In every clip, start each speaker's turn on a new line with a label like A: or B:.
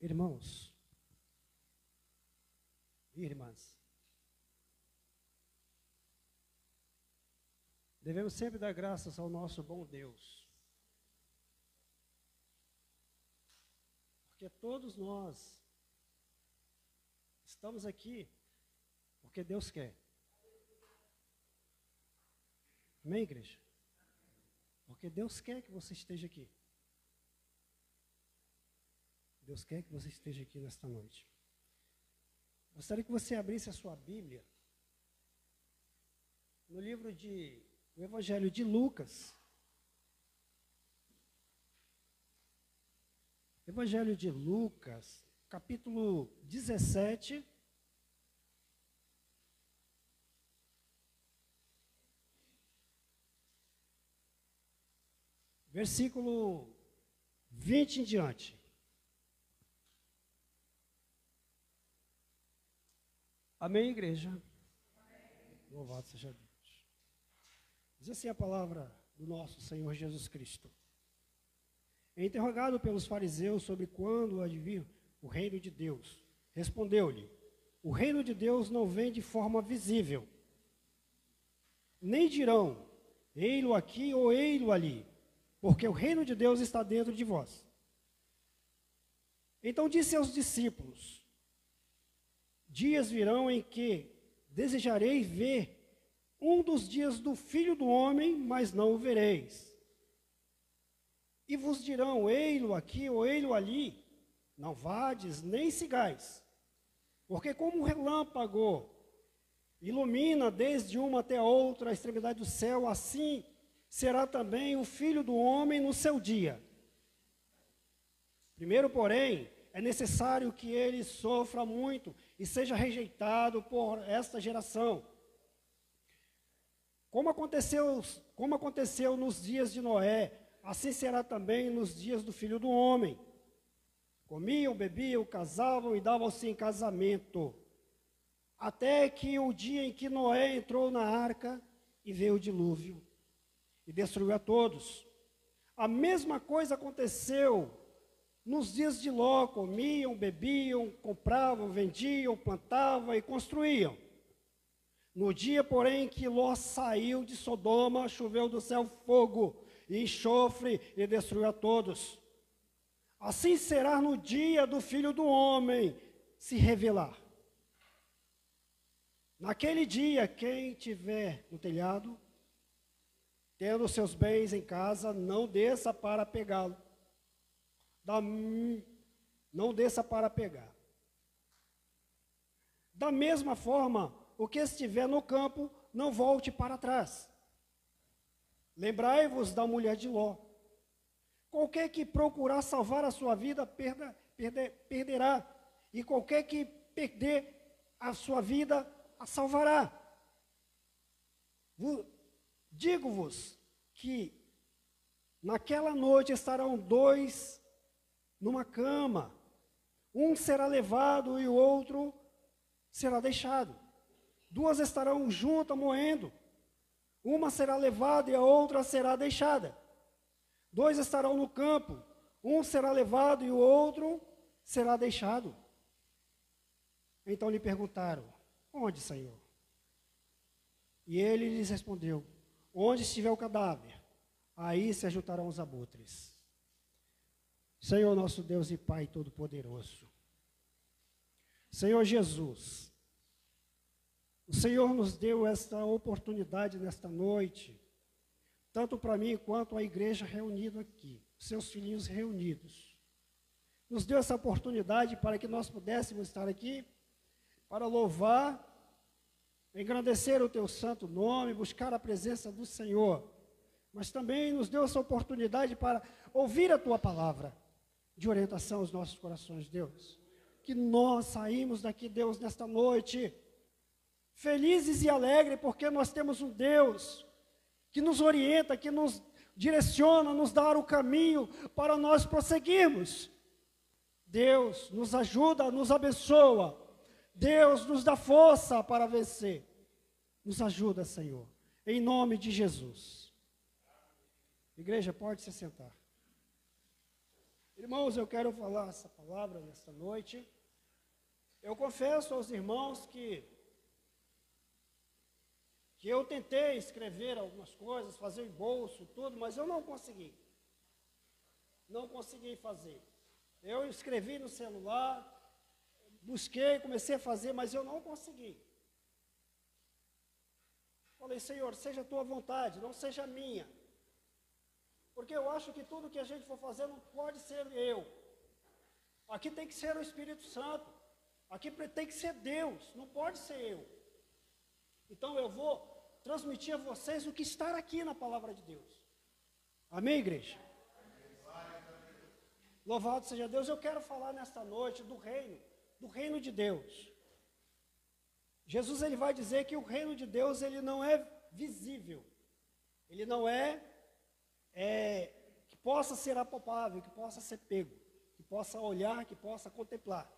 A: Irmãos irmãs, devemos sempre dar graças ao nosso bom Deus. Porque todos nós estamos aqui porque Deus quer. Amém, igreja? Porque Deus quer que você esteja aqui. Deus quer que você esteja aqui nesta noite. Gostaria que você abrisse a sua Bíblia no livro de o Evangelho de Lucas. Evangelho de Lucas, capítulo 17. Versículo 20 em diante. Amém, igreja? Amém. Louvado seja Deus. Diz assim a palavra do nosso Senhor Jesus Cristo. É interrogado pelos fariseus sobre quando advir o reino de Deus, respondeu-lhe: O reino de Deus não vem de forma visível. Nem dirão: Ei-lo aqui ou ei-lo ali, porque o reino de Deus está dentro de vós. Então disse aos discípulos: Dias virão em que desejareis ver um dos dias do filho do homem, mas não o vereis. E vos dirão: ei-lo aqui ou ei-lo ali. Não vades nem sigais. Porque como um relâmpago ilumina desde uma até a outra a extremidade do céu, assim será também o filho do homem no seu dia. Primeiro, porém, é necessário que ele sofra muito e seja rejeitado por esta geração. Como aconteceu, como aconteceu nos dias de Noé, assim será também nos dias do filho do homem. Comiam, bebiam, casavam e davam-se em casamento, até que o dia em que Noé entrou na arca e veio o dilúvio e destruiu a todos. A mesma coisa aconteceu nos dias de Ló, comiam, bebiam, compravam, vendiam, plantavam e construíam. No dia, porém, que Ló saiu de Sodoma, choveu do céu fogo e enxofre e destruiu a todos. Assim será no dia do filho do homem se revelar. Naquele dia, quem tiver no telhado, tendo seus bens em casa, não desça para pegá-lo da, não desça para pegar. Da mesma forma, o que estiver no campo, não volte para trás. Lembrai-vos da mulher de Ló. Qualquer que procurar salvar a sua vida, perda, perder, perderá. E qualquer que perder a sua vida, a salvará. Digo-vos que naquela noite estarão dois numa cama. Um será levado e o outro será deixado. Duas estarão juntas moendo. Uma será levada e a outra será deixada. Dois estarão no campo. Um será levado e o outro será deixado. Então lhe perguntaram: Onde, Senhor? E ele lhes respondeu: Onde estiver o cadáver, aí se ajuntarão os abutres. Senhor nosso Deus e Pai Todo-Poderoso, Senhor Jesus, o Senhor nos deu esta oportunidade nesta noite, tanto para mim quanto a igreja reunida aqui, seus filhinhos reunidos. Nos deu essa oportunidade para que nós pudéssemos estar aqui para louvar, engrandecer o teu santo nome, buscar a presença do Senhor. Mas também nos deu essa oportunidade para ouvir a tua palavra de orientação aos nossos corações, Deus. Que nós saímos daqui, Deus, nesta noite, felizes e alegres, porque nós temos um Deus que nos orienta, que nos direciona, nos dá o caminho para nós prosseguirmos. Deus nos ajuda, nos abençoa. Deus nos dá força para vencer. Nos ajuda, Senhor. Em nome de Jesus. Igreja, pode se sentar. Irmãos, eu quero falar essa palavra nesta noite. Eu confesso aos irmãos que que eu tentei escrever algumas coisas, fazer em bolso, tudo, mas eu não consegui. Não consegui fazer. Eu escrevi no celular, busquei, comecei a fazer, mas eu não consegui. Falei, Senhor, seja a tua vontade, não seja a minha. Porque eu acho que tudo que a gente for fazer não pode ser eu. Aqui tem que ser o Espírito Santo. Aqui tem que ser Deus, não pode ser eu. Então eu vou transmitir a vocês o que está aqui na palavra de Deus. Amém, igreja? Louvado seja Deus. Eu quero falar nesta noite do reino, do reino de Deus. Jesus ele vai dizer que o reino de Deus ele não é visível. Ele não é, é que possa ser apalpável, que possa ser pego, que possa olhar, que possa contemplar.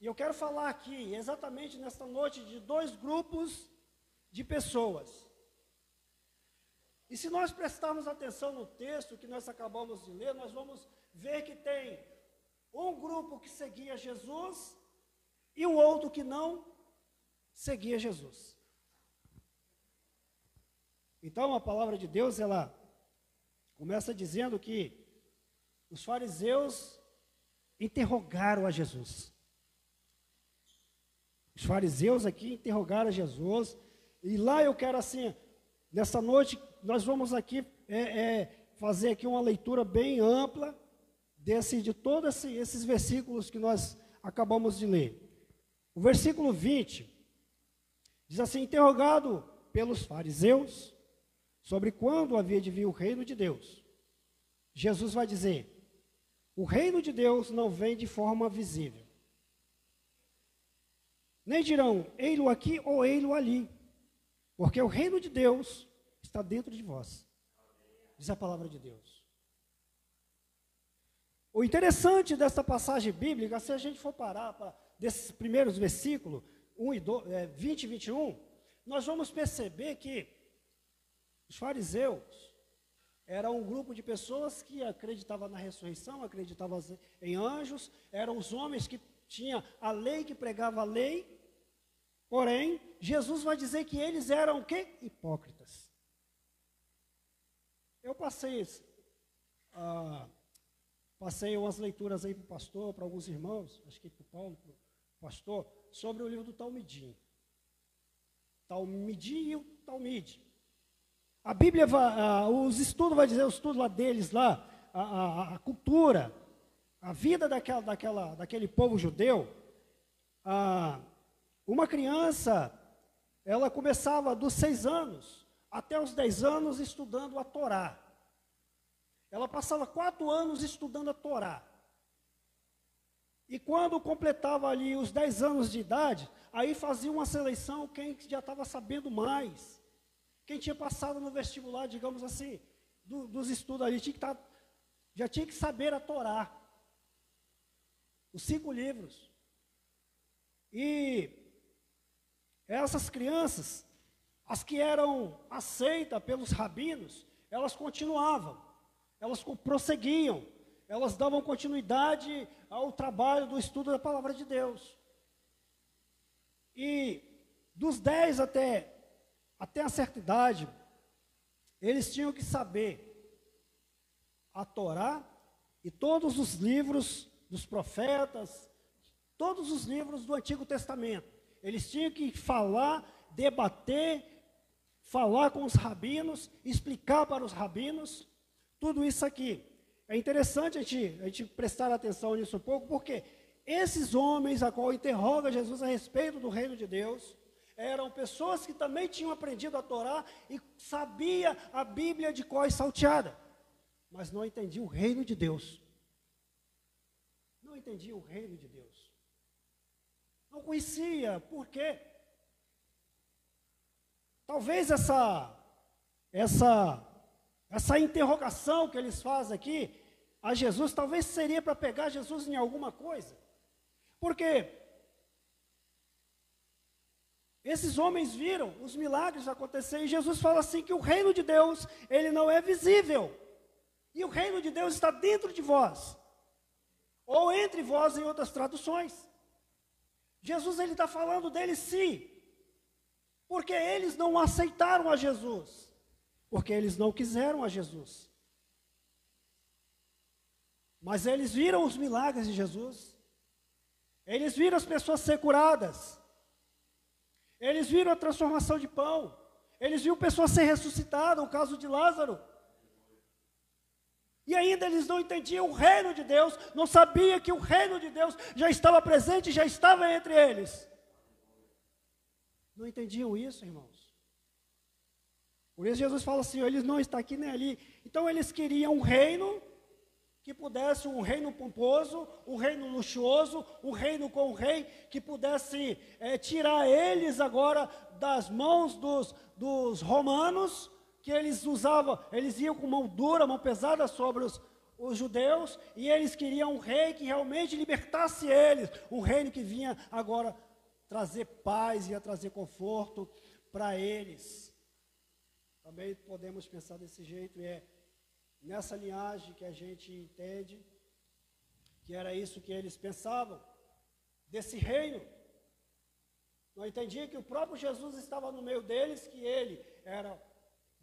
A: E eu quero falar aqui, exatamente nesta noite, de dois grupos de pessoas. E se nós prestarmos atenção no texto que nós acabamos de ler, nós vamos ver que tem um grupo que seguia Jesus e o outro que não seguia Jesus. Então a palavra de Deus, ela começa dizendo que os fariseus interrogaram a Jesus. Os fariseus aqui interrogaram Jesus, e lá eu quero assim, nessa noite, nós vamos aqui é, é, fazer aqui uma leitura bem ampla desse, de todos esse, esses versículos que nós acabamos de ler. O versículo 20 diz assim: interrogado pelos fariseus sobre quando havia de vir o reino de Deus. Jesus vai dizer: o reino de Deus não vem de forma visível nem dirão, ei-lo aqui ou ei-lo ali, porque o reino de Deus está dentro de vós. Diz a palavra de Deus. O interessante dessa passagem bíblica, se a gente for parar para desses primeiros versículos, 1 e 2, é, 20 e 21, nós vamos perceber que os fariseus eram um grupo de pessoas que acreditavam na ressurreição, acreditavam em anjos, eram os homens que tinha a lei que pregava a lei, porém, Jesus vai dizer que eles eram o quê? Hipócritas. Eu passei, ah, passei umas leituras aí para o pastor, para alguns irmãos, acho que para o Paulo, para o pastor, sobre o livro do Talmidim. Talmidim e o Talmide. A Bíblia, os estudos, vai dizer, os estudos lá deles, lá, a, a, a cultura, a vida daquela, daquela, daquele povo judeu, uma criança, ela começava dos seis anos até os dez anos estudando a Torá. Ela passava quatro anos estudando a Torá. E quando completava ali os dez anos de idade, aí fazia uma seleção quem já estava sabendo mais. Quem tinha passado no vestibular, digamos assim, do, dos estudos ali, tinha que tá, já tinha que saber a Torá os cinco livros. E essas crianças, as que eram aceitas pelos rabinos, elas continuavam, elas prosseguiam, elas davam continuidade ao trabalho do estudo da palavra de Deus. E dos 10 até, até a certa idade, eles tinham que saber a Torá e todos os livros dos profetas, todos os livros do Antigo Testamento. Eles tinham que falar, debater, falar com os rabinos, explicar para os rabinos, tudo isso aqui. É interessante a gente, a gente prestar atenção nisso um pouco, porque esses homens a qual interroga Jesus a respeito do reino de Deus, eram pessoas que também tinham aprendido a Torá e sabia a Bíblia de cor salteada, mas não entendiam o reino de Deus não entendia o reino de Deus. Não conhecia, por quê? Talvez essa, essa, essa interrogação que eles fazem aqui a Jesus, talvez seria para pegar Jesus em alguma coisa. Porque esses homens viram os milagres acontecer e Jesus fala assim que o reino de Deus, ele não é visível. E o reino de Deus está dentro de vós. Ou entre vós em outras traduções. Jesus ele está falando deles sim. Porque eles não aceitaram a Jesus. Porque eles não quiseram a Jesus. Mas eles viram os milagres de Jesus. Eles viram as pessoas ser curadas. Eles viram a transformação de pão. Eles viram pessoas ser ressuscitadas, o caso de Lázaro. E ainda eles não entendiam o reino de Deus, não sabia que o reino de Deus já estava presente, já estava entre eles. Não entendiam isso, irmãos. Por isso Jesus fala assim: eles não estão aqui nem ali. Então eles queriam um reino que pudesse um reino pomposo, um reino luxuoso, um reino com o rei, que pudesse é, tirar eles agora das mãos dos, dos romanos que eles usavam, eles iam com mão dura, mão pesada sobre os, os judeus, e eles queriam um rei que realmente libertasse eles, um reino que vinha agora trazer paz, ia trazer conforto para eles. Também podemos pensar desse jeito, e é nessa linhagem que a gente entende que era isso que eles pensavam, desse reino. Não entendia que o próprio Jesus estava no meio deles, que ele era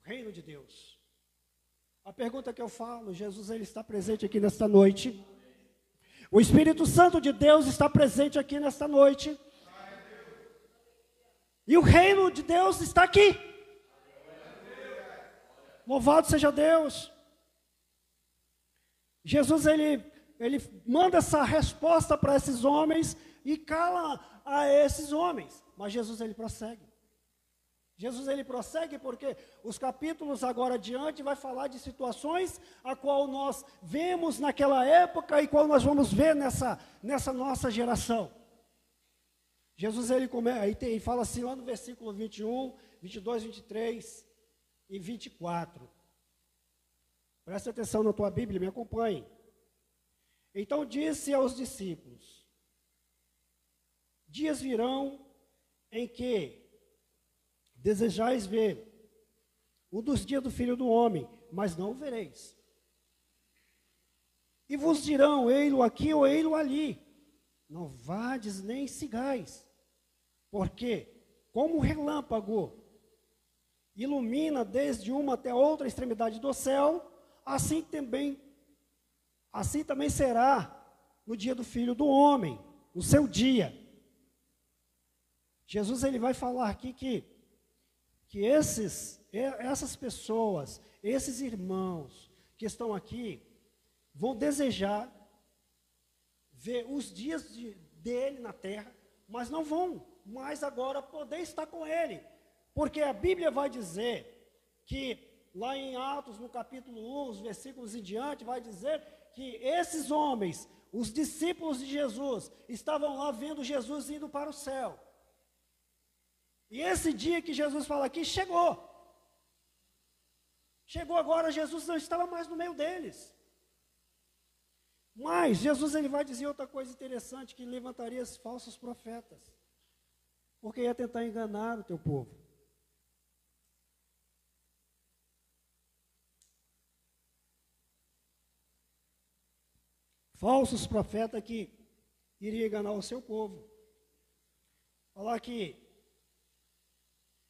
A: reino de Deus. A pergunta que eu falo, Jesus ele está presente aqui nesta noite. O Espírito Santo de Deus está presente aqui nesta noite. E o reino de Deus está aqui. Louvado seja Deus. Jesus ele, ele manda essa resposta para esses homens e cala a esses homens. Mas Jesus ele prossegue. Jesus ele prossegue porque os capítulos agora adiante vai falar de situações a qual nós vemos naquela época e qual nós vamos ver nessa, nessa nossa geração. Jesus ele, come, aí tem, fala assim lá no versículo 21, 22, 23 e 24. Preste atenção na tua Bíblia, me acompanhe. Então disse aos discípulos: Dias virão em que Desejais ver um dos dias do filho do homem, mas não o vereis. E vos dirão, ei-lo aqui ou ei-lo ali. Não vades nem sigais. Porque, como o relâmpago ilumina desde uma até outra extremidade do céu, assim também, assim também será no dia do filho do homem, no seu dia. Jesus ele vai falar aqui que que esses, essas pessoas, esses irmãos que estão aqui, vão desejar ver os dias de, dele na terra, mas não vão mais agora poder estar com ele, porque a Bíblia vai dizer que lá em Atos, no capítulo 1, os versículos em diante, vai dizer que esses homens, os discípulos de Jesus, estavam lá vendo Jesus indo para o céu. E esse dia que Jesus fala aqui chegou. Chegou agora, Jesus não estava mais no meio deles. Mas Jesus ele vai dizer outra coisa interessante, que levantaria os falsos profetas. Porque ia tentar enganar o teu povo. Falsos profetas que iriam enganar o seu povo. Falar que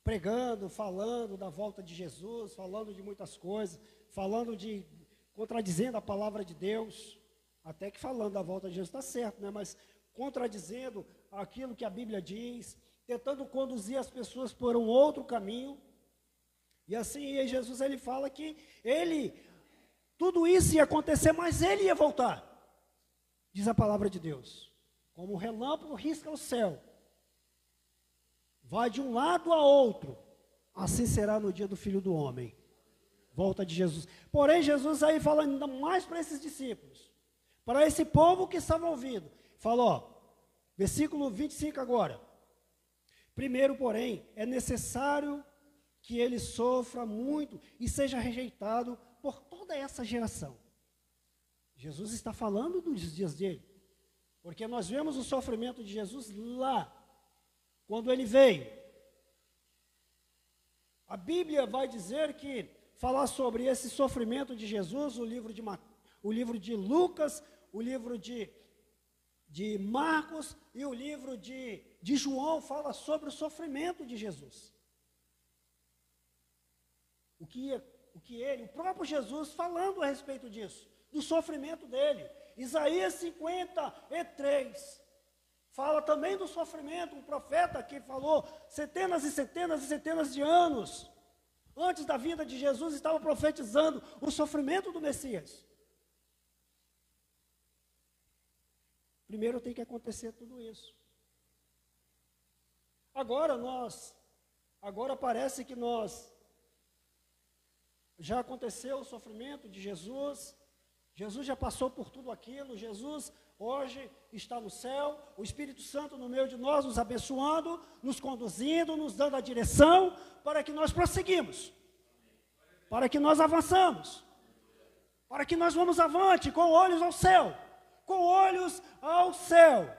A: pregando, falando da volta de Jesus, falando de muitas coisas, falando de contradizendo a palavra de Deus, até que falando da volta de Jesus está certo, né? Mas contradizendo aquilo que a Bíblia diz, tentando conduzir as pessoas por um outro caminho. E assim, Jesus ele fala que ele tudo isso ia acontecer, mas ele ia voltar. Diz a palavra de Deus. Como o relâmpago risca o céu, vai de um lado a outro, assim será no dia do filho do homem. Volta de Jesus. Porém, Jesus aí fala ainda mais para esses discípulos, para esse povo que estava ouvindo. Falou, versículo 25 agora. Primeiro, porém, é necessário que ele sofra muito e seja rejeitado por toda essa geração. Jesus está falando dos dias dele, porque nós vemos o sofrimento de Jesus lá, quando ele veio. A Bíblia vai dizer que falar sobre esse sofrimento de Jesus, o livro de, o livro de Lucas, o livro de, de Marcos e o livro de, de João fala sobre o sofrimento de Jesus. O que, o que ele, o próprio Jesus, falando a respeito disso, do sofrimento dele. Isaías 53 fala também do sofrimento, um profeta que falou centenas e centenas e centenas de anos antes da vinda de Jesus, estava profetizando o sofrimento do Messias. Primeiro tem que acontecer tudo isso. Agora nós, agora parece que nós já aconteceu o sofrimento de Jesus, Jesus já passou por tudo aquilo, Jesus hoje está no céu, o Espírito Santo no meio de nós, nos abençoando, nos conduzindo, nos dando a direção para que nós prosseguimos, para que nós avançamos, para que nós vamos avante com olhos ao céu, com olhos ao céu,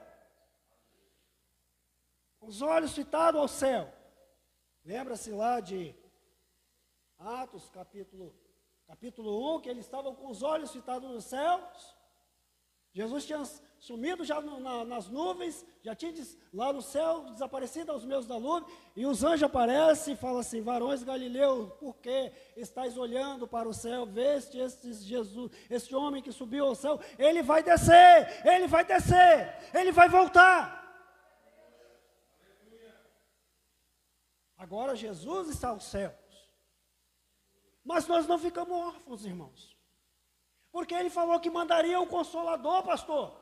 A: com os olhos fitados ao céu. Lembra-se lá de Atos, capítulo, capítulo 1, que eles estavam com os olhos fitados nos céus. Jesus tinha sumido já no, na, nas nuvens, já tinha lá no céu desaparecido aos meus da nuvem, e os anjos aparecem e falam assim: Varões Galileu, por que estáis olhando para o céu? Veste este Jesus, este homem que subiu ao céu, ele vai descer, ele vai descer, ele vai voltar. Agora Jesus está ao céu. Mas nós não ficamos órfãos, irmãos. Porque ele falou que mandaria o consolador, pastor.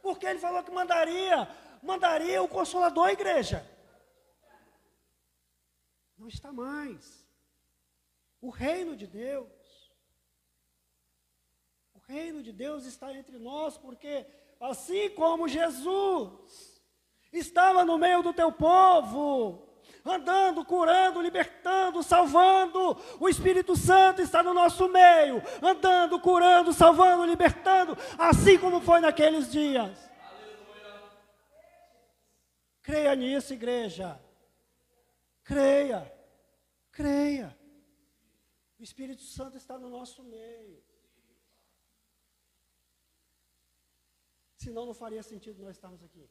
A: Porque ele falou que mandaria, mandaria o consolador igreja. Não está mais. O reino de Deus. O reino de Deus está entre nós, porque assim como Jesus estava no meio do teu povo, andando, curando, libertando, salvando. O Espírito Santo está no nosso meio, andando, curando, salvando, libertando, assim como foi naqueles dias. Aleluia. Creia nisso, igreja. Creia. Creia. O Espírito Santo está no nosso meio. Senão não faria sentido nós estarmos aqui.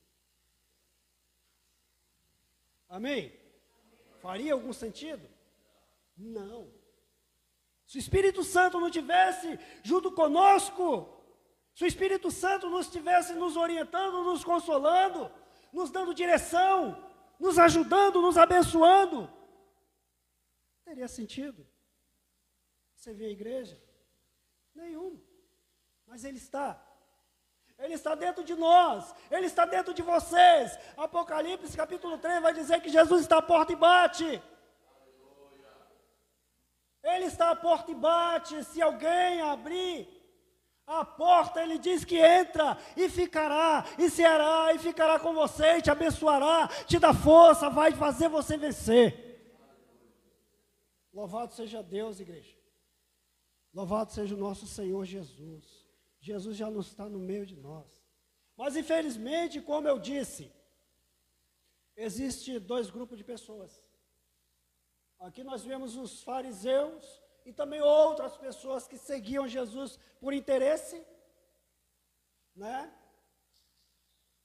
A: Amém? Faria algum sentido? Não. Se o Espírito Santo não tivesse junto conosco, se o Espírito Santo não estivesse nos orientando, nos consolando, nos dando direção, nos ajudando, nos abençoando, teria sentido. Vê a igreja? Nenhum. Mas Ele está. Ele está dentro de nós, Ele está dentro de vocês. Apocalipse capítulo 3 vai dizer que Jesus está à porta e bate. Ele está à porta e bate. Se alguém abrir a porta, ele diz que entra e ficará, e será, e ficará com você, e te abençoará, te dá força, vai fazer você vencer. Louvado seja Deus, igreja. Louvado seja o nosso Senhor Jesus. Jesus já não está no meio de nós. Mas infelizmente, como eu disse, existe dois grupos de pessoas. Aqui nós vemos os fariseus e também outras pessoas que seguiam Jesus por interesse, né?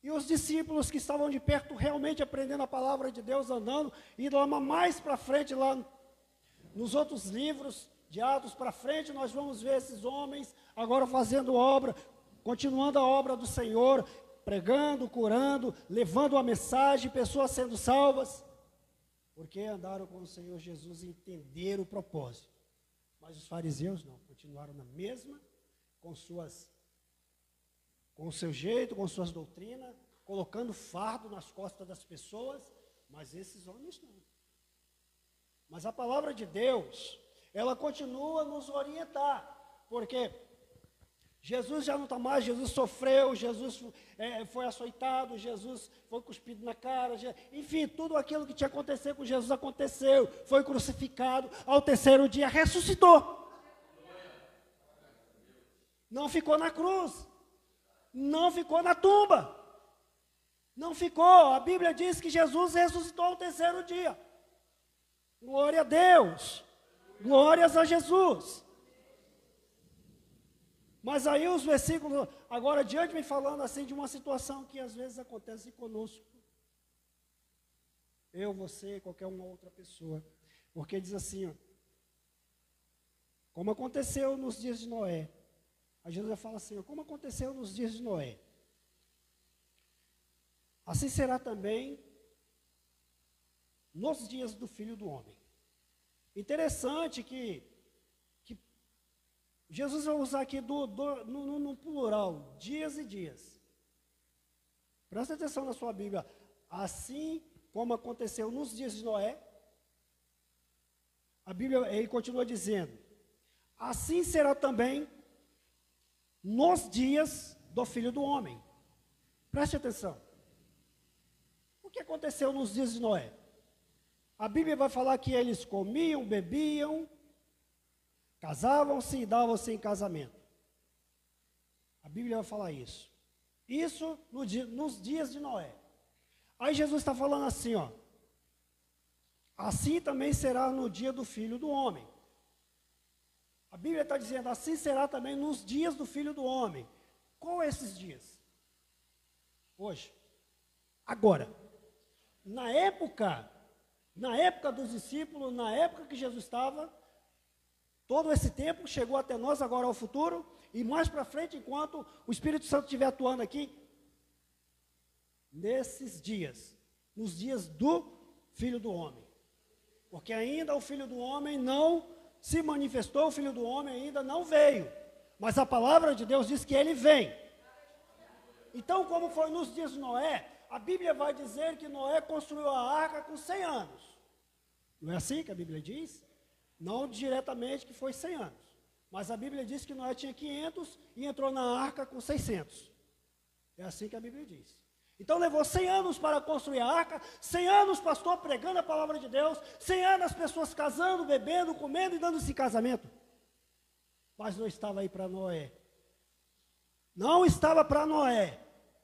A: E os discípulos que estavam de perto realmente aprendendo a palavra de Deus, andando, e lá mais para frente, lá nos outros livros de Atos para frente, nós vamos ver esses homens agora fazendo obra, continuando a obra do Senhor, pregando, curando, levando a mensagem, pessoas sendo salvas, porque andaram com o Senhor Jesus e entenderam o propósito. Mas os fariseus não, continuaram na mesma, com suas com o seu jeito, com suas doutrinas, colocando fardo nas costas das pessoas, mas esses homens não. Mas a palavra de Deus, ela continua a nos orientar, porque Jesus já não está mais, Jesus sofreu, Jesus é, foi açoitado, Jesus foi cuspido na cara, enfim, tudo aquilo que tinha acontecido com Jesus aconteceu, foi crucificado, ao terceiro dia ressuscitou. Não ficou na cruz, não ficou na tumba, não ficou. A Bíblia diz que Jesus ressuscitou ao terceiro dia. Glória a Deus. Glórias a Jesus. Mas aí os versículos, agora adiante vem falando assim de uma situação que às vezes acontece conosco. Eu, você, qualquer uma outra pessoa. Porque diz assim, ó, como aconteceu nos dias de Noé. A Jesus fala assim, ó, como aconteceu nos dias de Noé. Assim será também nos dias do Filho do Homem. Interessante que, que Jesus vai usar aqui do, do, no, no plural, dias e dias. Presta atenção na sua Bíblia. Assim como aconteceu nos dias de Noé, a Bíblia, ele continua dizendo, assim será também nos dias do Filho do Homem. Preste atenção que aconteceu nos dias de Noé? A Bíblia vai falar que eles comiam, bebiam, casavam-se e davam-se em casamento. A Bíblia vai falar isso. Isso no dia, nos dias de Noé. Aí Jesus está falando assim, ó. Assim também será no dia do filho do homem. A Bíblia está dizendo, assim será também nos dias do filho do homem. Qual é esses dias? Hoje. Agora na época, na época dos discípulos, na época que Jesus estava, todo esse tempo chegou até nós agora ao futuro, e mais para frente, enquanto o Espírito Santo estiver atuando aqui, nesses dias, nos dias do Filho do Homem. Porque ainda o Filho do Homem não se manifestou, o Filho do Homem ainda não veio. Mas a palavra de Deus diz que ele vem. Então, como foi nos dias de Noé, a Bíblia vai dizer que Noé construiu a arca com 100 anos. Não é assim que a Bíblia diz? Não diretamente que foi 100 anos. Mas a Bíblia diz que Noé tinha 500 e entrou na arca com 600. É assim que a Bíblia diz. Então levou 100 anos para construir a arca, 100 anos pastor pregando a palavra de Deus, 100 anos as pessoas casando, bebendo, comendo e dando-se casamento. Mas não estava aí para Noé. Não estava para Noé.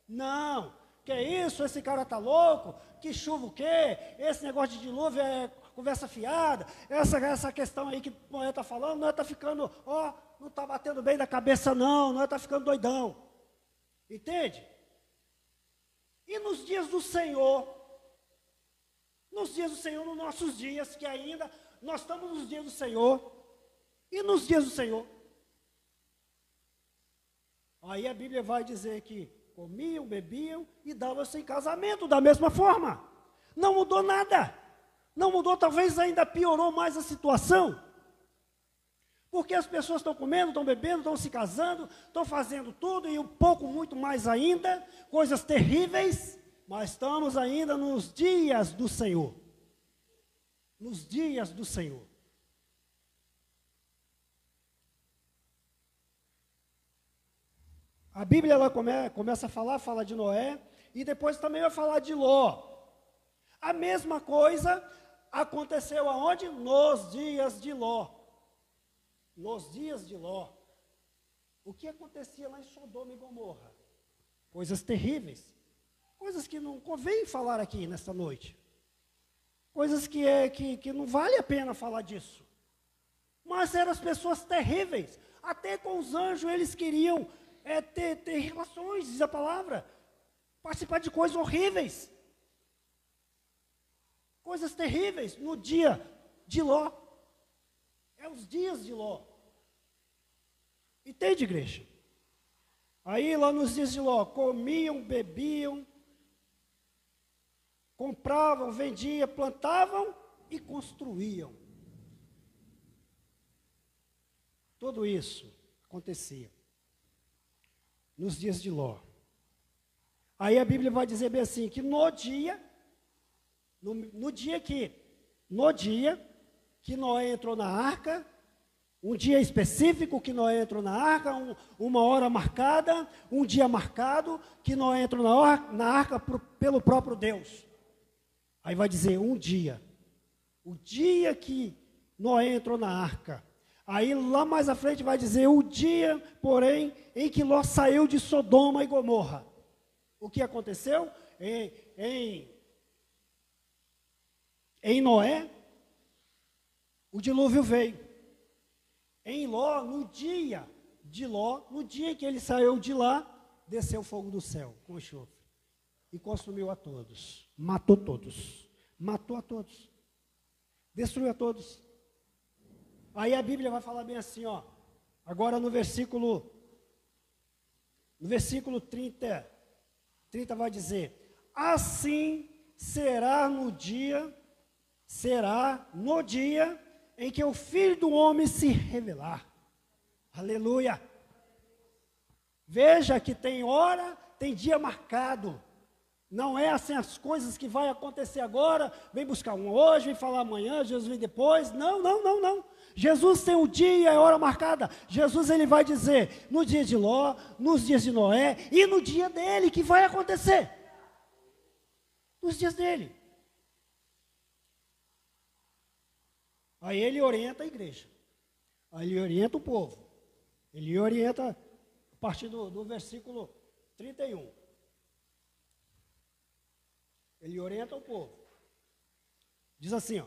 A: Não. Que isso? Esse cara tá louco? Que chuva o quê? Esse negócio de dilúvio é conversa fiada. Essa, essa questão aí que o Noé está falando, não está ficando, ó, não está batendo bem da cabeça não, não está ficando doidão. Entende? E nos dias do Senhor, nos dias do Senhor, nos nossos dias, que ainda nós estamos nos dias do Senhor, e nos dias do Senhor. Aí a Bíblia vai dizer que comiam, bebiam e davam-se em casamento da mesma forma. Não mudou nada. Não mudou, talvez ainda piorou mais a situação. Porque as pessoas estão comendo, estão bebendo, estão se casando, estão fazendo tudo e um pouco muito mais ainda, coisas terríveis, mas estamos ainda nos dias do Senhor. Nos dias do Senhor. A Bíblia ela come, começa a falar, fala de Noé, e depois também vai falar de Ló. A mesma coisa aconteceu aonde? Nos dias de Ló. Nos dias de Ló. O que acontecia lá em Sodoma e Gomorra? Coisas terríveis. Coisas que não convém falar aqui nesta noite. Coisas que, é, que, que não vale a pena falar disso. Mas eram as pessoas terríveis. Até com os anjos eles queriam é ter, ter relações, diz a palavra. Participar de coisas horríveis. Coisas terríveis no dia de Ló. É os dias de Ló. Entende, igreja? Aí lá nos dias de Ló, comiam, bebiam, compravam, vendiam, plantavam e construíam. Tudo isso acontecia nos dias de Ló. Aí a Bíblia vai dizer bem assim, que no dia, no, no dia que, no dia que Noé entrou na arca, um dia específico que Noé entrou na arca, um, uma hora marcada, um dia marcado que Noé entrou na, arca, na arca por, pelo próprio Deus. Aí vai dizer um dia. O dia que Noé entrou na arca. Aí lá mais à frente vai dizer o dia, porém, em que Ló saiu de Sodoma e Gomorra. O que aconteceu? Em, em, em Noé, o dilúvio veio. em Ló, no dia de Ló, no dia que ele saiu de lá, desceu fogo do céu com enxofre e consumiu a todos, matou todos, matou a todos, destruiu a todos. Aí a Bíblia vai falar bem assim, ó. Agora no versículo no versículo 30, 30 vai dizer: Assim será no dia, será no dia em que o Filho do Homem se revelar. Aleluia. Veja que tem hora, tem dia marcado. Não é assim as coisas que vai acontecer agora, vem buscar um hoje, vem falar amanhã, Jesus vem depois. Não, não, não, não. Jesus tem o um dia e a hora marcada. Jesus ele vai dizer no dia de Ló, nos dias de Noé e no dia dele que vai acontecer. Nos dias dele. Aí ele orienta a igreja. Aí ele orienta o povo. Ele orienta a partir do, do versículo 31. Ele orienta o povo. Diz assim, ó.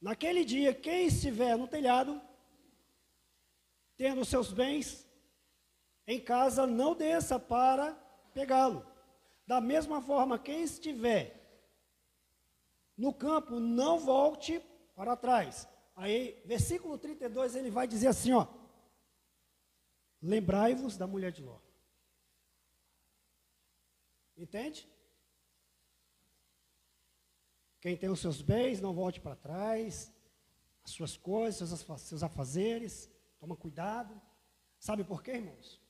A: Naquele dia, quem estiver no telhado, tendo seus bens em casa, não desça para pegá-lo. Da mesma forma, quem estiver no campo, não volte para trás. Aí, versículo 32, ele vai dizer assim, ó: Lembrai-vos da mulher de Ló. Entende? Quem tem os seus bens, não volte para trás. As suas coisas, seus, afazeres. Toma cuidado. Sabe por quê, irmãos?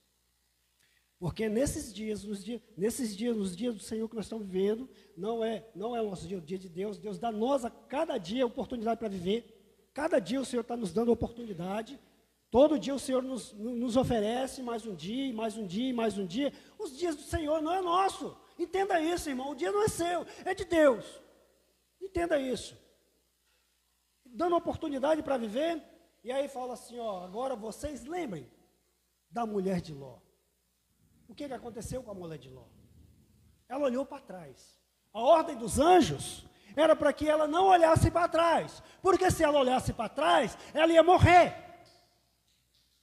A: Porque nesses dias, nos dias, nesses dias, nos dias do Senhor que nós estamos vivendo, não é, não é o nosso dia, o dia de Deus. Deus dá a nós a cada dia oportunidade para viver. Cada dia o Senhor está nos dando oportunidade. Todo dia o Senhor nos, nos oferece mais um dia, mais um dia, mais um dia. Os dias do Senhor não é nosso. Entenda isso, irmão. O dia não é seu, é de Deus. Entenda isso. Dando oportunidade para viver, e aí fala assim: ó, agora vocês lembrem da mulher de Ló. O que, que aconteceu com a mulher de Ló? Ela olhou para trás. A ordem dos anjos era para que ela não olhasse para trás, porque se ela olhasse para trás, ela ia morrer,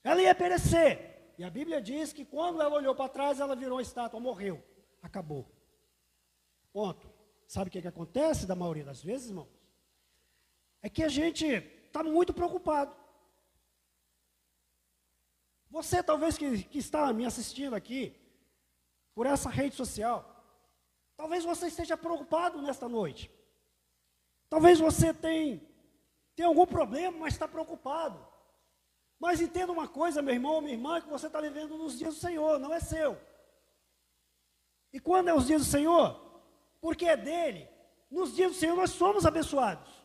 A: ela ia perecer. E a Bíblia diz que quando ela olhou para trás, ela virou estátua, morreu, acabou. Ponto. Sabe o que, que acontece da maioria das vezes, irmãos? É que a gente está muito preocupado. Você, talvez, que, que está me assistindo aqui, por essa rede social, talvez você esteja preocupado nesta noite. Talvez você tenha, algum problema, mas está preocupado. Mas entenda uma coisa, meu irmão ou minha irmã, que você está vivendo nos dias do Senhor, não é seu. E quando é os dias do Senhor? porque é dele. Nos dias do Senhor nós somos abençoados.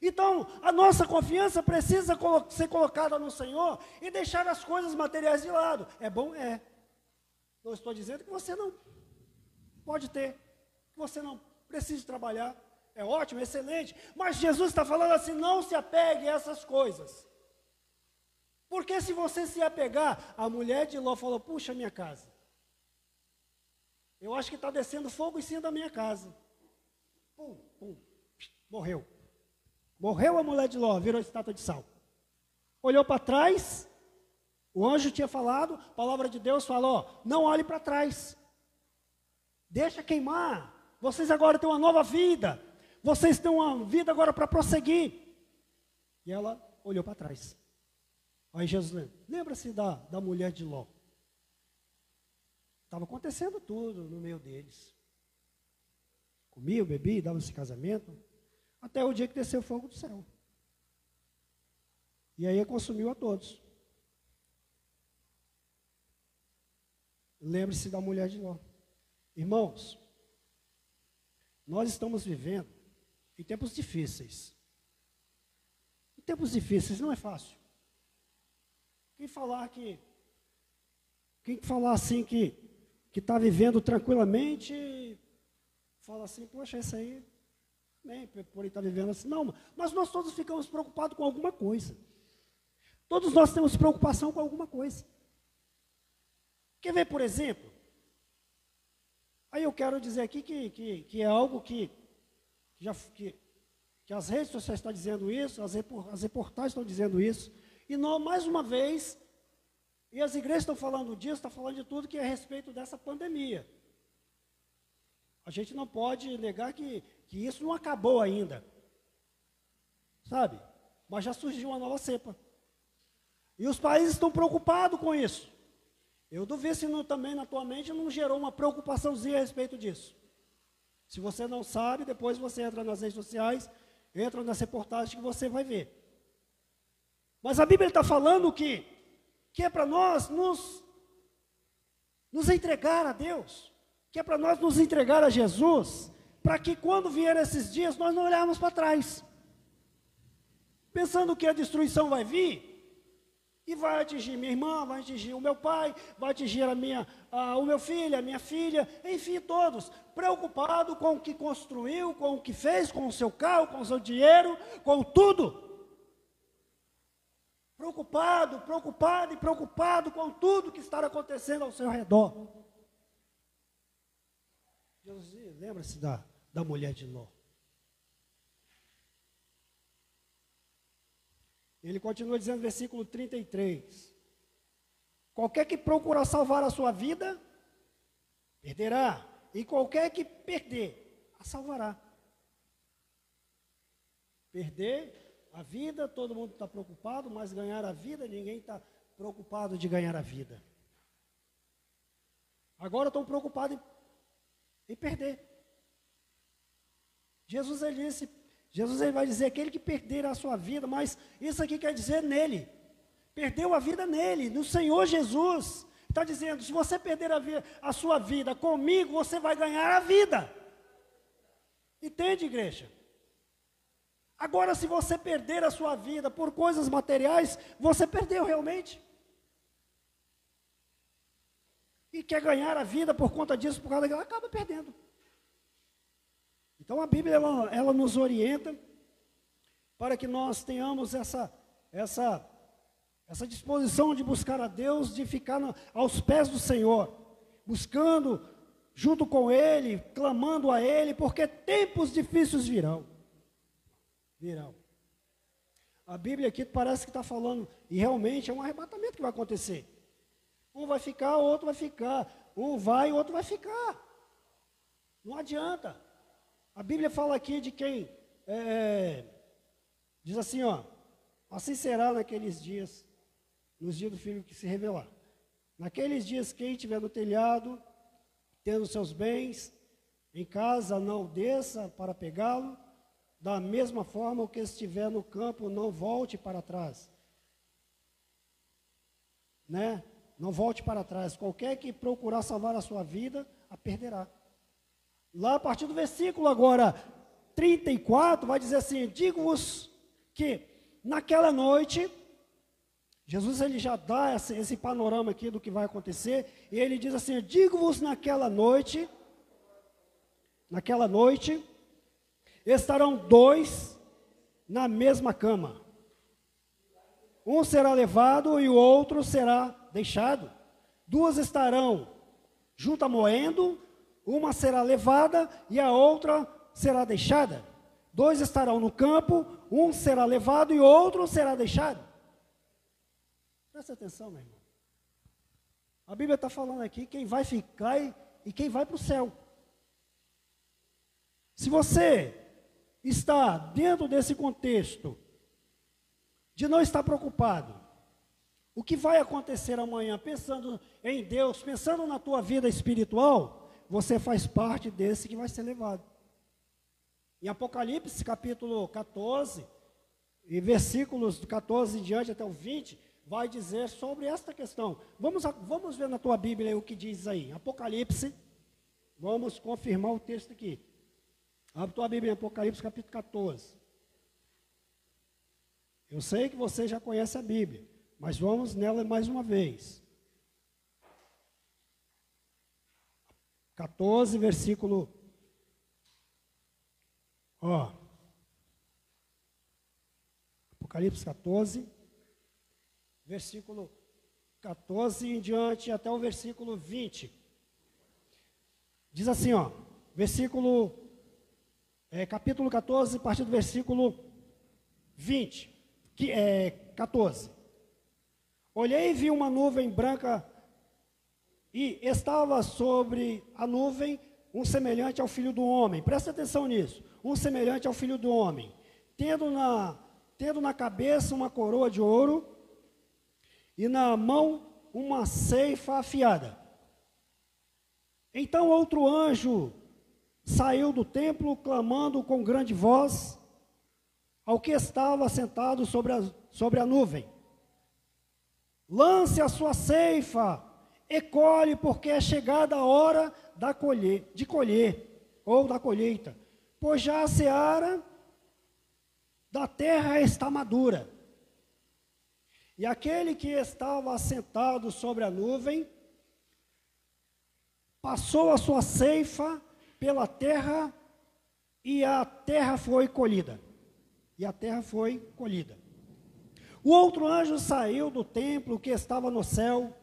A: Então, a nossa confiança precisa ser colocada no Senhor e deixar as coisas materiais de lado. É bom? É. Não estou dizendo que você não pode ter, que você não precisa trabalhar. É ótimo, excelente. Mas Jesus está falando assim: não se apegue a essas coisas. Porque se você se apegar, a mulher de Ló falou: puxa minha casa. Eu acho que está descendo fogo em cima da minha casa. Pum, pum, morreu. Morreu a mulher de Ló, virou estátua de sal. Olhou para trás, o anjo tinha falado, a palavra de Deus falou: não olhe para trás. Deixa queimar. Vocês agora têm uma nova vida. Vocês têm uma vida agora para prosseguir. E ela olhou para trás. Aí Jesus lembra. Lembra-se da, da mulher de Ló. Estava acontecendo tudo no meio deles. Comia, bebia, dava esse casamento, até o dia que desceu fogo do céu. E aí consumiu a todos. Lembre-se da mulher de Ló. Irmãos, nós estamos vivendo em tempos difíceis. Em tempos difíceis não é fácil. Quem falar que quem falar assim que que está vivendo tranquilamente, fala assim, poxa, isso aí, nem por ele estar tá vivendo assim. Não, mas nós todos ficamos preocupados com alguma coisa. Todos nós temos preocupação com alguma coisa. Quer ver, por exemplo? Aí eu quero dizer aqui que, que, que é algo que já, que, que as redes sociais estão dizendo isso, as, as reportagens estão dizendo isso, e nós, mais uma vez, e as igrejas estão falando disso, estão falando de tudo que é a respeito dessa pandemia. A gente não pode negar que, que isso não acabou ainda. Sabe? Mas já surgiu uma nova cepa. E os países estão preocupados com isso. Eu duvido se não, também na tua mente não gerou uma preocupaçãozinha a respeito disso. Se você não sabe, depois você entra nas redes sociais, entra nas reportagens que você vai ver. Mas a Bíblia está falando que, que é para nós nos, nos entregar a Deus que é para nós nos entregar a Jesus, para que quando vier esses dias nós não olharmos para trás, pensando que a destruição vai vir e vai atingir minha irmã, vai atingir o meu pai, vai atingir a minha, a, o meu filho, a minha filha, enfim, todos, preocupado com o que construiu, com o que fez, com o seu carro, com o seu dinheiro, com tudo. Preocupado, preocupado e preocupado com tudo que está acontecendo ao seu redor. Lembra-se da, da mulher de Ló. Ele continua dizendo, versículo 33. Qualquer que procurar salvar a sua vida, perderá. E qualquer que perder, a salvará. Perder a vida, todo mundo está preocupado, mas ganhar a vida, ninguém está preocupado de ganhar a vida. Agora estão preocupados em, em perder. Jesus ele disse, Jesus ele vai dizer aquele que perder a sua vida, mas isso aqui quer dizer nele. Perdeu a vida nele, no Senhor Jesus. Está dizendo, se você perder a, a sua vida comigo, você vai ganhar a vida. Entende, igreja? Agora, se você perder a sua vida por coisas materiais, você perdeu realmente. E quer ganhar a vida por conta disso, por causa daquilo, acaba perdendo. Então a Bíblia ela, ela nos orienta para que nós tenhamos essa, essa, essa disposição de buscar a Deus, de ficar no, aos pés do Senhor, buscando junto com Ele, clamando a Ele, porque tempos difíceis virão. Virão. A Bíblia aqui parece que está falando, e realmente é um arrebatamento que vai acontecer. Um vai ficar, o outro vai ficar. Um vai, o outro vai ficar. Não adianta. A Bíblia fala aqui de quem é, é, diz assim, ó, assim será naqueles dias, nos dias do filho que se revelar. Naqueles dias, quem estiver no telhado, tendo seus bens, em casa não desça para pegá-lo, da mesma forma o que estiver no campo não volte para trás. Né? Não volte para trás. Qualquer que procurar salvar a sua vida, a perderá. Lá a partir do versículo agora 34, vai dizer assim: Digo-vos que naquela noite, Jesus ele já dá esse, esse, panorama aqui do que vai acontecer, e ele diz assim: Digo-vos naquela noite, naquela noite, estarão dois na mesma cama. Um será levado e o outro será deixado. Duas estarão juntas moendo, uma será levada e a outra será deixada. Dois estarão no campo, um será levado e outro será deixado. Presta atenção, meu irmão. A Bíblia está falando aqui quem vai ficar e, e quem vai para o céu. Se você está dentro desse contexto de não estar preocupado, o que vai acontecer amanhã, pensando em Deus, pensando na tua vida espiritual, você faz parte desse que vai ser levado. Em Apocalipse, capítulo 14, e versículos do 14 em diante até o 20, vai dizer sobre esta questão. Vamos, vamos ver na tua Bíblia o que diz aí. Apocalipse, vamos confirmar o texto aqui. Abre tua Bíblia em Apocalipse, capítulo 14. Eu sei que você já conhece a Bíblia, mas vamos nela mais uma vez. 14, versículo. Ó. Apocalipse 14, versículo 14 em diante até o versículo 20. Diz assim, ó, versículo é, capítulo 14, a partir do versículo 20, que é 14. Olhei e vi uma nuvem branca e estava sobre a nuvem um semelhante ao filho do homem. Presta atenção nisso. Um semelhante ao filho do homem, tendo na, tendo na cabeça uma coroa de ouro e na mão uma ceifa afiada. Então outro anjo saiu do templo clamando com grande voz ao que estava sentado sobre a, sobre a nuvem: Lance a sua ceifa e colhe, porque é chegada a hora da colher, de colher, ou da colheita, pois já a seara da terra está madura. E aquele que estava assentado sobre a nuvem passou a sua ceifa pela terra e a terra foi colhida. E a terra foi colhida. O outro anjo saiu do templo que estava no céu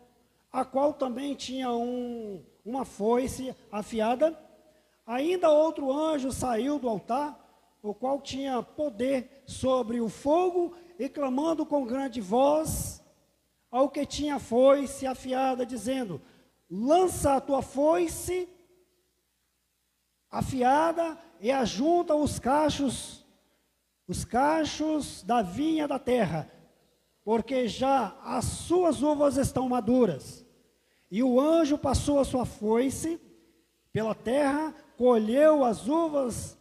A: a qual também tinha um, uma foice afiada. Ainda outro anjo saiu do altar, o qual tinha poder sobre o fogo, e clamando com grande voz ao que tinha foice afiada, dizendo: Lança a tua foice afiada e ajunta os cachos, os cachos da vinha da terra, porque já as suas uvas estão maduras. E o anjo passou a sua foice pela terra, colheu as uvas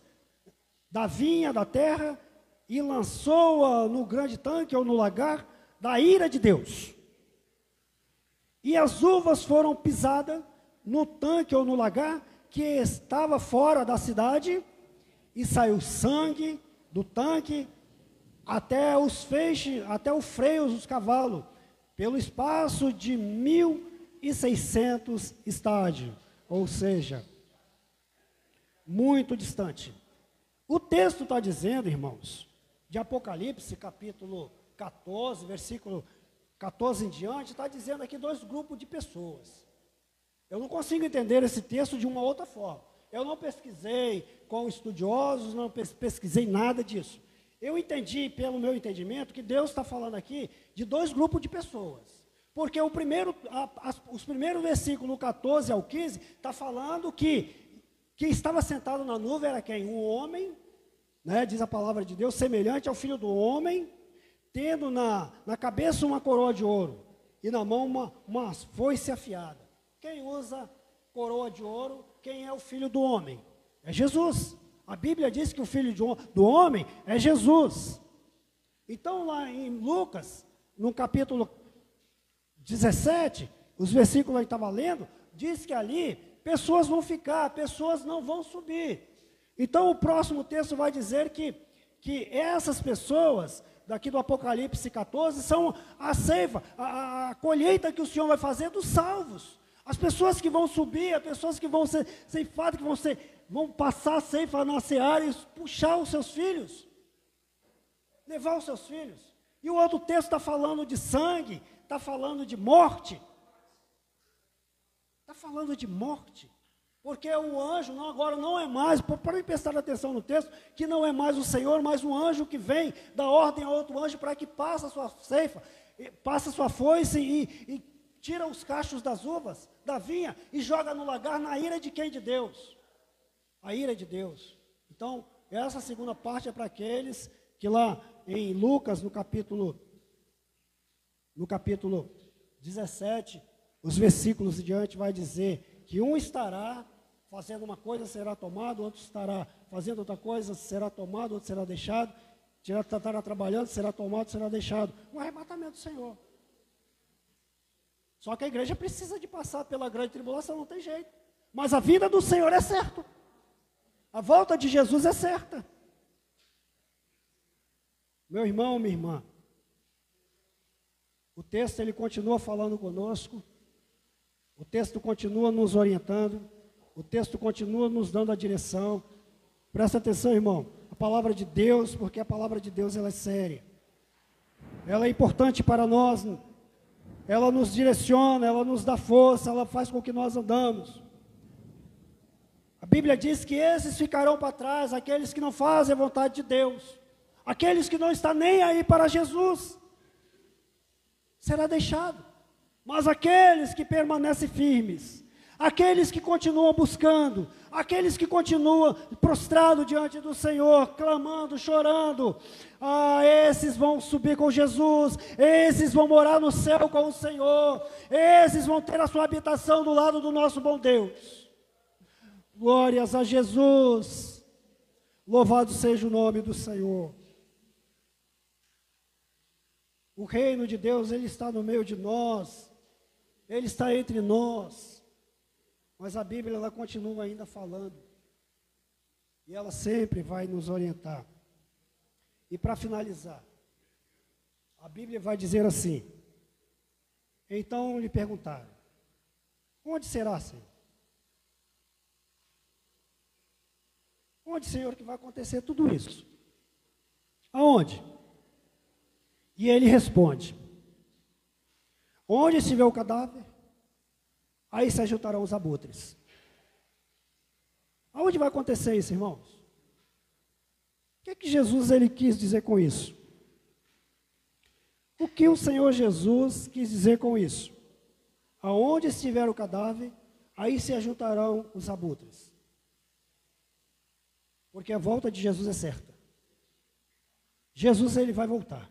A: da vinha da terra e lançou-a no grande tanque ou no lagar da ira de Deus. E as uvas foram pisadas no tanque ou no lagar que estava fora da cidade, e saiu sangue do tanque até os feixes, até os freios dos cavalos, pelo espaço de mil e 600 estádios, ou seja, muito distante. O texto está dizendo, irmãos, de Apocalipse, capítulo 14, versículo 14 em diante, está dizendo aqui dois grupos de pessoas. Eu não consigo entender esse texto de uma outra forma. Eu não pesquisei com estudiosos, não pesquisei nada disso. Eu entendi, pelo meu entendimento, que Deus está falando aqui de dois grupos de pessoas. Porque o primeiro, a, os primeiros versículos, 14 ao 15, está falando que quem estava sentado na nuvem era quem? Um homem, né, diz a palavra de Deus, semelhante ao filho do homem, tendo na, na cabeça uma coroa de ouro e na mão uma, uma foice afiada. Quem usa coroa de ouro? Quem é o filho do homem? É Jesus. A Bíblia diz que o filho do homem é Jesus. Então, lá em Lucas, no capítulo 17, os versículos que estava lendo, diz que ali pessoas vão ficar, pessoas não vão subir. Então o próximo texto vai dizer que, que essas pessoas, daqui do Apocalipse 14, são a ceifa, a, a colheita que o Senhor vai fazer dos salvos. As pessoas que vão subir, as pessoas que vão ser ceifadas, que vão, ser, vão passar a ceifa na seara e puxar os seus filhos, levar os seus filhos. E o outro texto está falando de sangue, está falando de morte. Está falando de morte. Porque o anjo não, agora não é mais, para prestar atenção no texto, que não é mais o Senhor, mas um anjo que vem, dá ordem a outro anjo para que passe a sua ceifa, passa a sua foice e, e tira os cachos das uvas, da vinha, e joga no lagar na ira de quem? De Deus. A ira de Deus. Então, essa segunda parte é para aqueles que lá em Lucas, no capítulo no capítulo 17, os versículos diante vai dizer que um estará fazendo uma coisa, será tomado, outro estará fazendo outra coisa, será tomado, outro será deixado, estará trabalhando, será tomado, será deixado. O arrebatamento do Senhor. Só que a igreja precisa de passar pela grande tribulação, não tem jeito. Mas a vida do Senhor é certa. A volta de Jesus é certa. Meu irmão, minha irmã, o texto ele continua falando conosco, o texto continua nos orientando, o texto continua nos dando a direção. Presta atenção, irmão. A palavra de Deus, porque a palavra de Deus ela é séria. Ela é importante para nós. Ela nos direciona, ela nos dá força, ela faz com que nós andamos. A Bíblia diz que esses ficarão para trás, aqueles que não fazem a vontade de Deus, aqueles que não estão nem aí para Jesus, será deixado. Mas aqueles que permanecem firmes, aqueles que continuam buscando, aqueles que continuam prostrados diante do Senhor, clamando, chorando, ah, esses vão subir com Jesus, esses vão morar no céu com o Senhor, esses vão ter a sua habitação do lado do nosso bom Deus. Glórias a Jesus. Louvado seja o nome do Senhor. O reino de Deus, ele está no meio de nós. Ele está entre nós. Mas a Bíblia ela continua ainda falando. E ela sempre vai nos orientar. E para finalizar, a Bíblia vai dizer assim: Então lhe perguntaram: Onde será, Senhor? Onde, Senhor, que vai acontecer tudo isso? Aonde? E ele responde: Onde estiver o cadáver, aí se ajuntarão os abutres. Aonde vai acontecer isso, irmãos? O que, é que Jesus ele quis dizer com isso? O que o Senhor Jesus quis dizer com isso? Aonde estiver o cadáver, aí se ajuntarão os abutres. Porque a volta de Jesus é certa. Jesus ele vai voltar.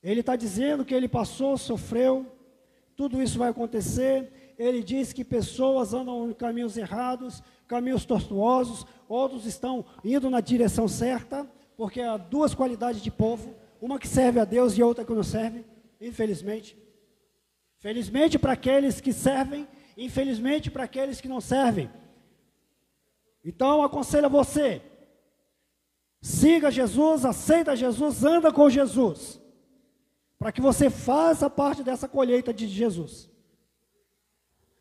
A: Ele está dizendo que ele passou, sofreu, tudo isso vai acontecer. Ele diz que pessoas andam em caminhos errados, caminhos tortuosos, outros estão indo na direção certa, porque há duas qualidades de povo, uma que serve a Deus e outra que não serve, infelizmente. Felizmente para aqueles que servem, infelizmente para aqueles que não servem. Então, aconselho a você: siga Jesus, aceita Jesus, anda com Jesus, para que você faça parte dessa colheita de Jesus.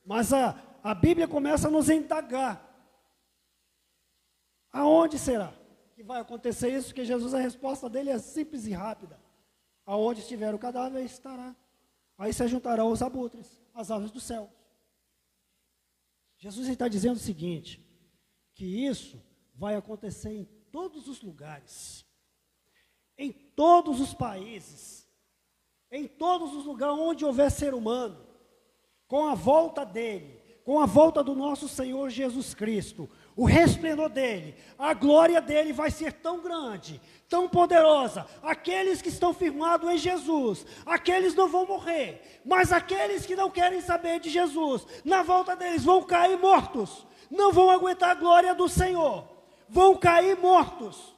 A: Mas a, a Bíblia começa a nos indagar: aonde será que vai acontecer isso? Que Jesus, a resposta dele é simples e rápida: aonde estiver o cadáver, estará. Aí se juntarão os abutres, as aves do céu. Jesus está dizendo o seguinte: que isso vai acontecer em todos os lugares, em todos os países, em todos os lugares onde houver ser humano, com a volta dele, com a volta do nosso Senhor Jesus Cristo, o resplendor dele, a glória dele vai ser tão grande, tão poderosa. Aqueles que estão firmados em Jesus, aqueles não vão morrer, mas aqueles que não querem saber de Jesus, na volta deles vão cair mortos não vão aguentar a glória do Senhor, vão cair mortos.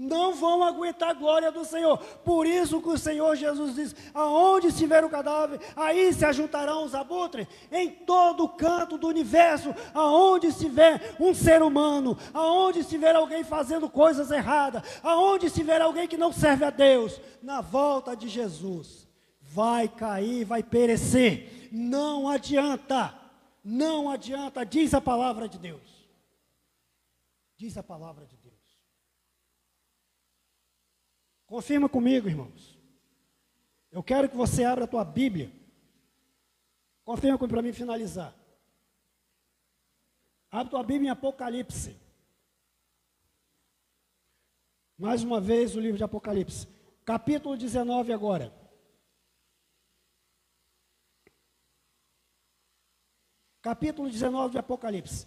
A: Não vão aguentar a glória do Senhor. Por isso que o Senhor Jesus diz: aonde estiver o cadáver, aí se ajuntarão os abutres. Em todo canto do universo, aonde estiver um ser humano, aonde estiver alguém fazendo coisas erradas, aonde estiver alguém que não serve a Deus, na volta de Jesus, vai cair, vai perecer. Não adianta. Não adianta, diz a palavra de Deus. Diz a palavra de Deus. Confirma comigo, irmãos. Eu quero que você abra a tua Bíblia. Confirma comigo para mim finalizar. Abre tua Bíblia em Apocalipse. Mais uma vez o livro de Apocalipse. Capítulo 19 agora. Capítulo 19 de Apocalipse.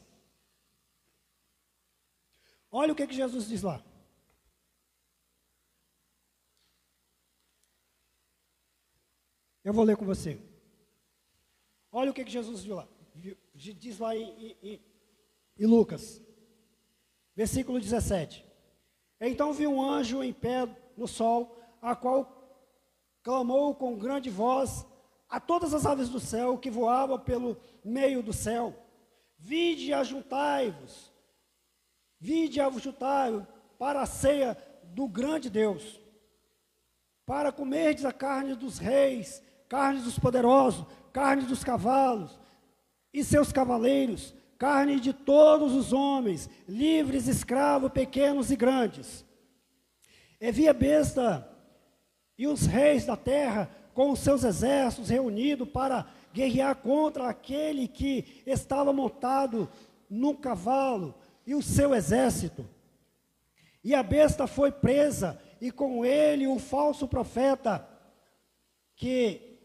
A: Olha o que, que Jesus diz lá. Eu vou ler com você. Olha o que, que Jesus viu lá. Diz lá em, em, em Lucas, versículo 17. Então vi um anjo em pé no sol, a qual clamou com grande voz a todas as aves do céu que voavam pelo meio do céu. Vide e ajuntai-vos, vide e ajuntai para a ceia do grande Deus, para comerdes a carne dos reis, carne dos poderosos, carne dos cavalos e seus cavaleiros, carne de todos os homens, livres, escravos, pequenos e grandes. E via besta e os reis da terra com os seus exércitos reunidos para guerrear contra aquele que estava montado no cavalo e o seu exército. E a besta foi presa, e com ele o falso profeta, que,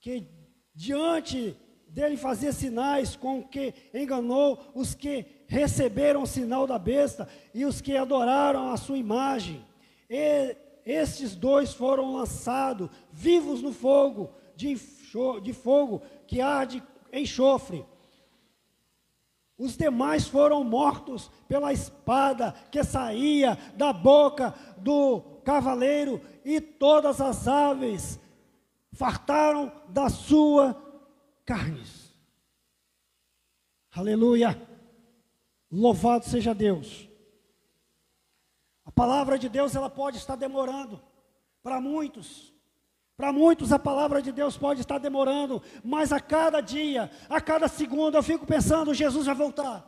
A: que diante dele fazia sinais com que enganou os que receberam o sinal da besta e os que adoraram a sua imagem. E estes dois foram lançados vivos no fogo, de, de fogo que arde enxofre. Os demais foram mortos pela espada que saía da boca do cavaleiro, e todas as aves fartaram da sua carne. Aleluia! Louvado seja Deus. A palavra de Deus ela pode estar demorando para muitos. Para muitos a palavra de Deus pode estar demorando, mas a cada dia, a cada segundo eu fico pensando, Jesus vai voltar.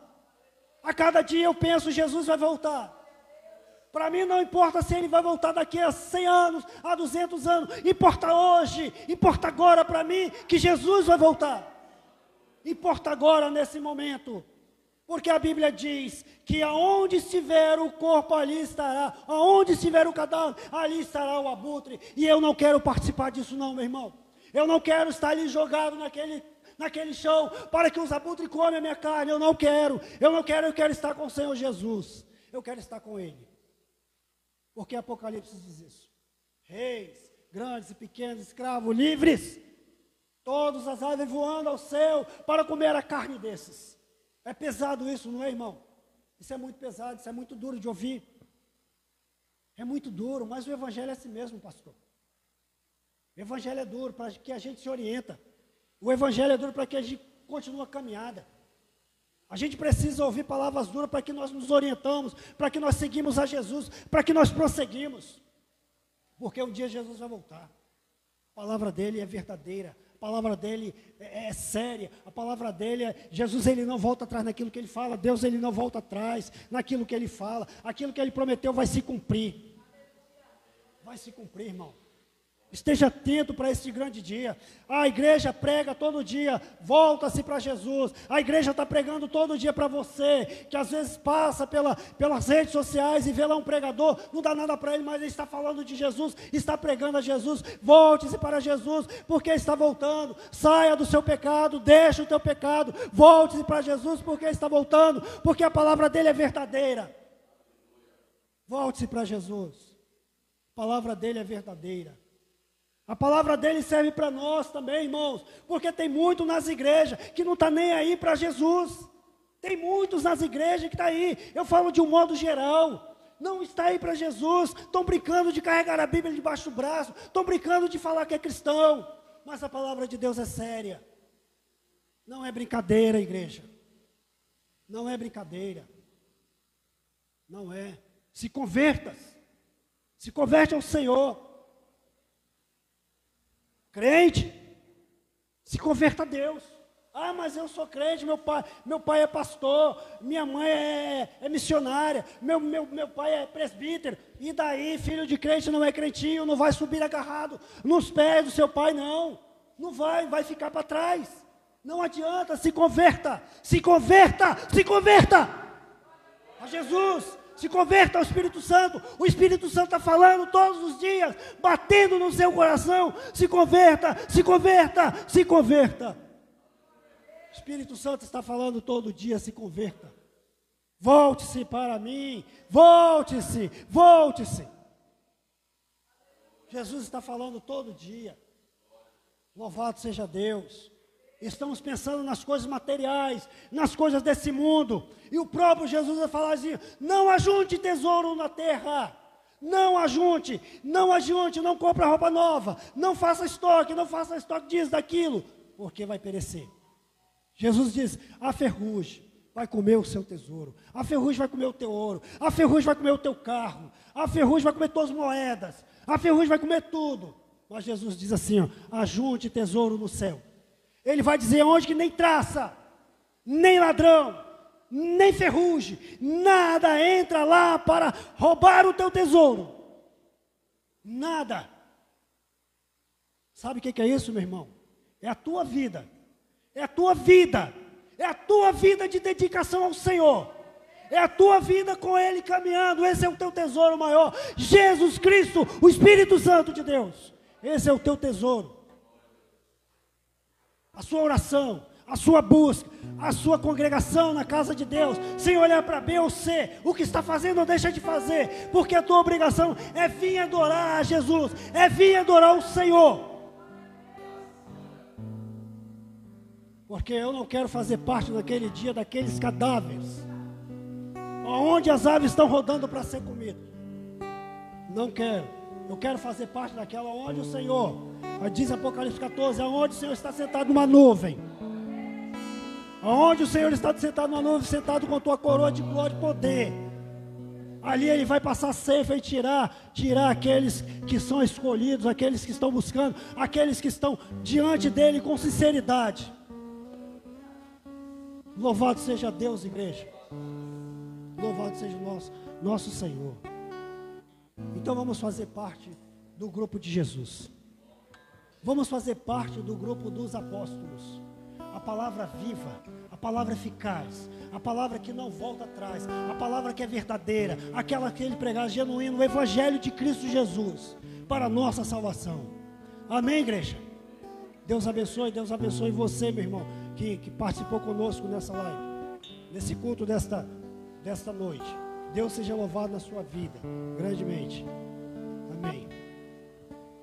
A: A cada dia eu penso, Jesus vai voltar. Para mim não importa se ele vai voltar daqui a 100 anos, a 200 anos, importa hoje, importa agora para mim que Jesus vai voltar. Importa agora nesse momento. Porque a Bíblia diz que aonde estiver o corpo, ali estará. Aonde estiver o cadáver, ali estará o abutre. E eu não quero participar disso, não, meu irmão. Eu não quero estar ali jogado naquele, naquele chão para que os abutres comem a minha carne. Eu não quero. Eu não quero, eu quero estar com o Senhor Jesus. Eu quero estar com Ele. Porque Apocalipse diz isso. Reis, grandes e pequenos, escravos, livres. Todas as aves voando ao céu para comer a carne desses. É pesado isso, não é, irmão? Isso é muito pesado, isso é muito duro de ouvir. É muito duro, mas o Evangelho é assim mesmo, pastor. O Evangelho é duro para que a gente se orienta. O Evangelho é duro para que a gente continue a caminhada. A gente precisa ouvir palavras duras para que nós nos orientamos, para que nós seguimos a Jesus, para que nós prosseguimos. Porque um dia Jesus vai voltar. A palavra dele é verdadeira, palavra dele é, é, séria, a palavra dele é, Jesus ele não volta atrás naquilo que ele fala, Deus ele não volta atrás naquilo que ele fala, aquilo que ele prometeu vai se cumprir. Vai se cumprir, irmão. Esteja atento para esse grande dia. A igreja prega todo dia, volta-se para Jesus. A igreja está pregando todo dia para você, que às vezes passa pela, pelas redes sociais e vê lá um pregador, não dá nada para ele, mas ele está falando de Jesus, está pregando a Jesus. Volte-se para Jesus, porque está voltando. Saia do seu pecado, deixe o teu pecado, volte-se para Jesus, porque está voltando, porque a palavra dele é verdadeira. Volte-se para Jesus. A palavra dele é verdadeira. A palavra dele serve para nós também, irmãos, porque tem muito nas igrejas que não está nem aí para Jesus. Tem muitos nas igrejas que está aí. Eu falo de um modo geral. Não está aí para Jesus. Estão brincando de carregar a Bíblia debaixo do braço. Estão brincando de falar que é cristão. Mas a palavra de Deus é séria. Não é brincadeira, igreja. Não é brincadeira. Não é. Se converta. Se converte ao Senhor. Crente, se converta a Deus. Ah, mas eu sou crente, meu pai, meu pai é pastor, minha mãe é, é missionária, meu, meu, meu pai é presbítero. E daí, filho de crente não é crentinho, não vai subir agarrado nos pés do seu pai, não. Não vai, vai ficar para trás. Não adianta, se converta, se converta, se converta a Jesus se converta ao Espírito Santo. O Espírito Santo está falando todos os dias, batendo no seu coração. Se converta, se converta, se converta. O Espírito Santo está falando todo dia, se converta. Volte-se para mim, volte-se, volte-se. Jesus está falando todo dia. Louvado seja Deus. Estamos pensando nas coisas materiais, nas coisas desse mundo. E o próprio Jesus vai falar assim: não ajunte tesouro na terra. Não ajunte, não ajunte, não compre roupa nova, não faça estoque, não faça estoque disso, daquilo, porque vai perecer. Jesus diz: a ferrugem vai comer o seu tesouro, a ferrugem vai comer o teu ouro, a ferrugem vai comer o teu carro, a ferrugem vai comer todas as moedas, a ferrugem vai comer tudo. Mas Jesus diz assim: ó, ajunte tesouro no céu ele vai dizer onde que nem traça, nem ladrão, nem ferrugem, nada entra lá para roubar o teu tesouro. Nada. Sabe o que é isso, meu irmão? É a tua vida. É a tua vida. É a tua vida de dedicação ao Senhor. É a tua vida com Ele caminhando. Esse é o teu tesouro maior. Jesus Cristo, o Espírito Santo de Deus. Esse é o teu tesouro. A sua oração, a sua busca, a sua congregação na casa de Deus, sem olhar para B ou C, o que está fazendo ou deixa de fazer, porque a tua obrigação é vir adorar a Jesus, é vir adorar o Senhor. Porque eu não quero fazer parte naquele dia daqueles cadáveres, onde as aves estão rodando para ser comidas. Não quero. Eu quero fazer parte daquela onde o Senhor, diz Apocalipse 14, aonde o Senhor está sentado numa nuvem. Aonde o Senhor está sentado numa nuvem, sentado com a tua coroa de glória e poder. Ali ele vai passar ceifa e tirar, tirar aqueles que são escolhidos, aqueles que estão buscando, aqueles que estão diante dele com sinceridade. Louvado seja Deus, igreja. Louvado seja o nosso, nosso Senhor. Então vamos fazer parte do grupo de Jesus. Vamos fazer parte do grupo dos apóstolos. A palavra viva, a palavra eficaz, a palavra que não volta atrás, a palavra que é verdadeira, aquela que ele pregar genuíno, o evangelho de Cristo Jesus para a nossa salvação. Amém, igreja? Deus abençoe, Deus abençoe você, meu irmão que, que participou conosco nessa live, nesse culto desta, desta noite. Deus seja louvado na sua vida, grandemente. Amém.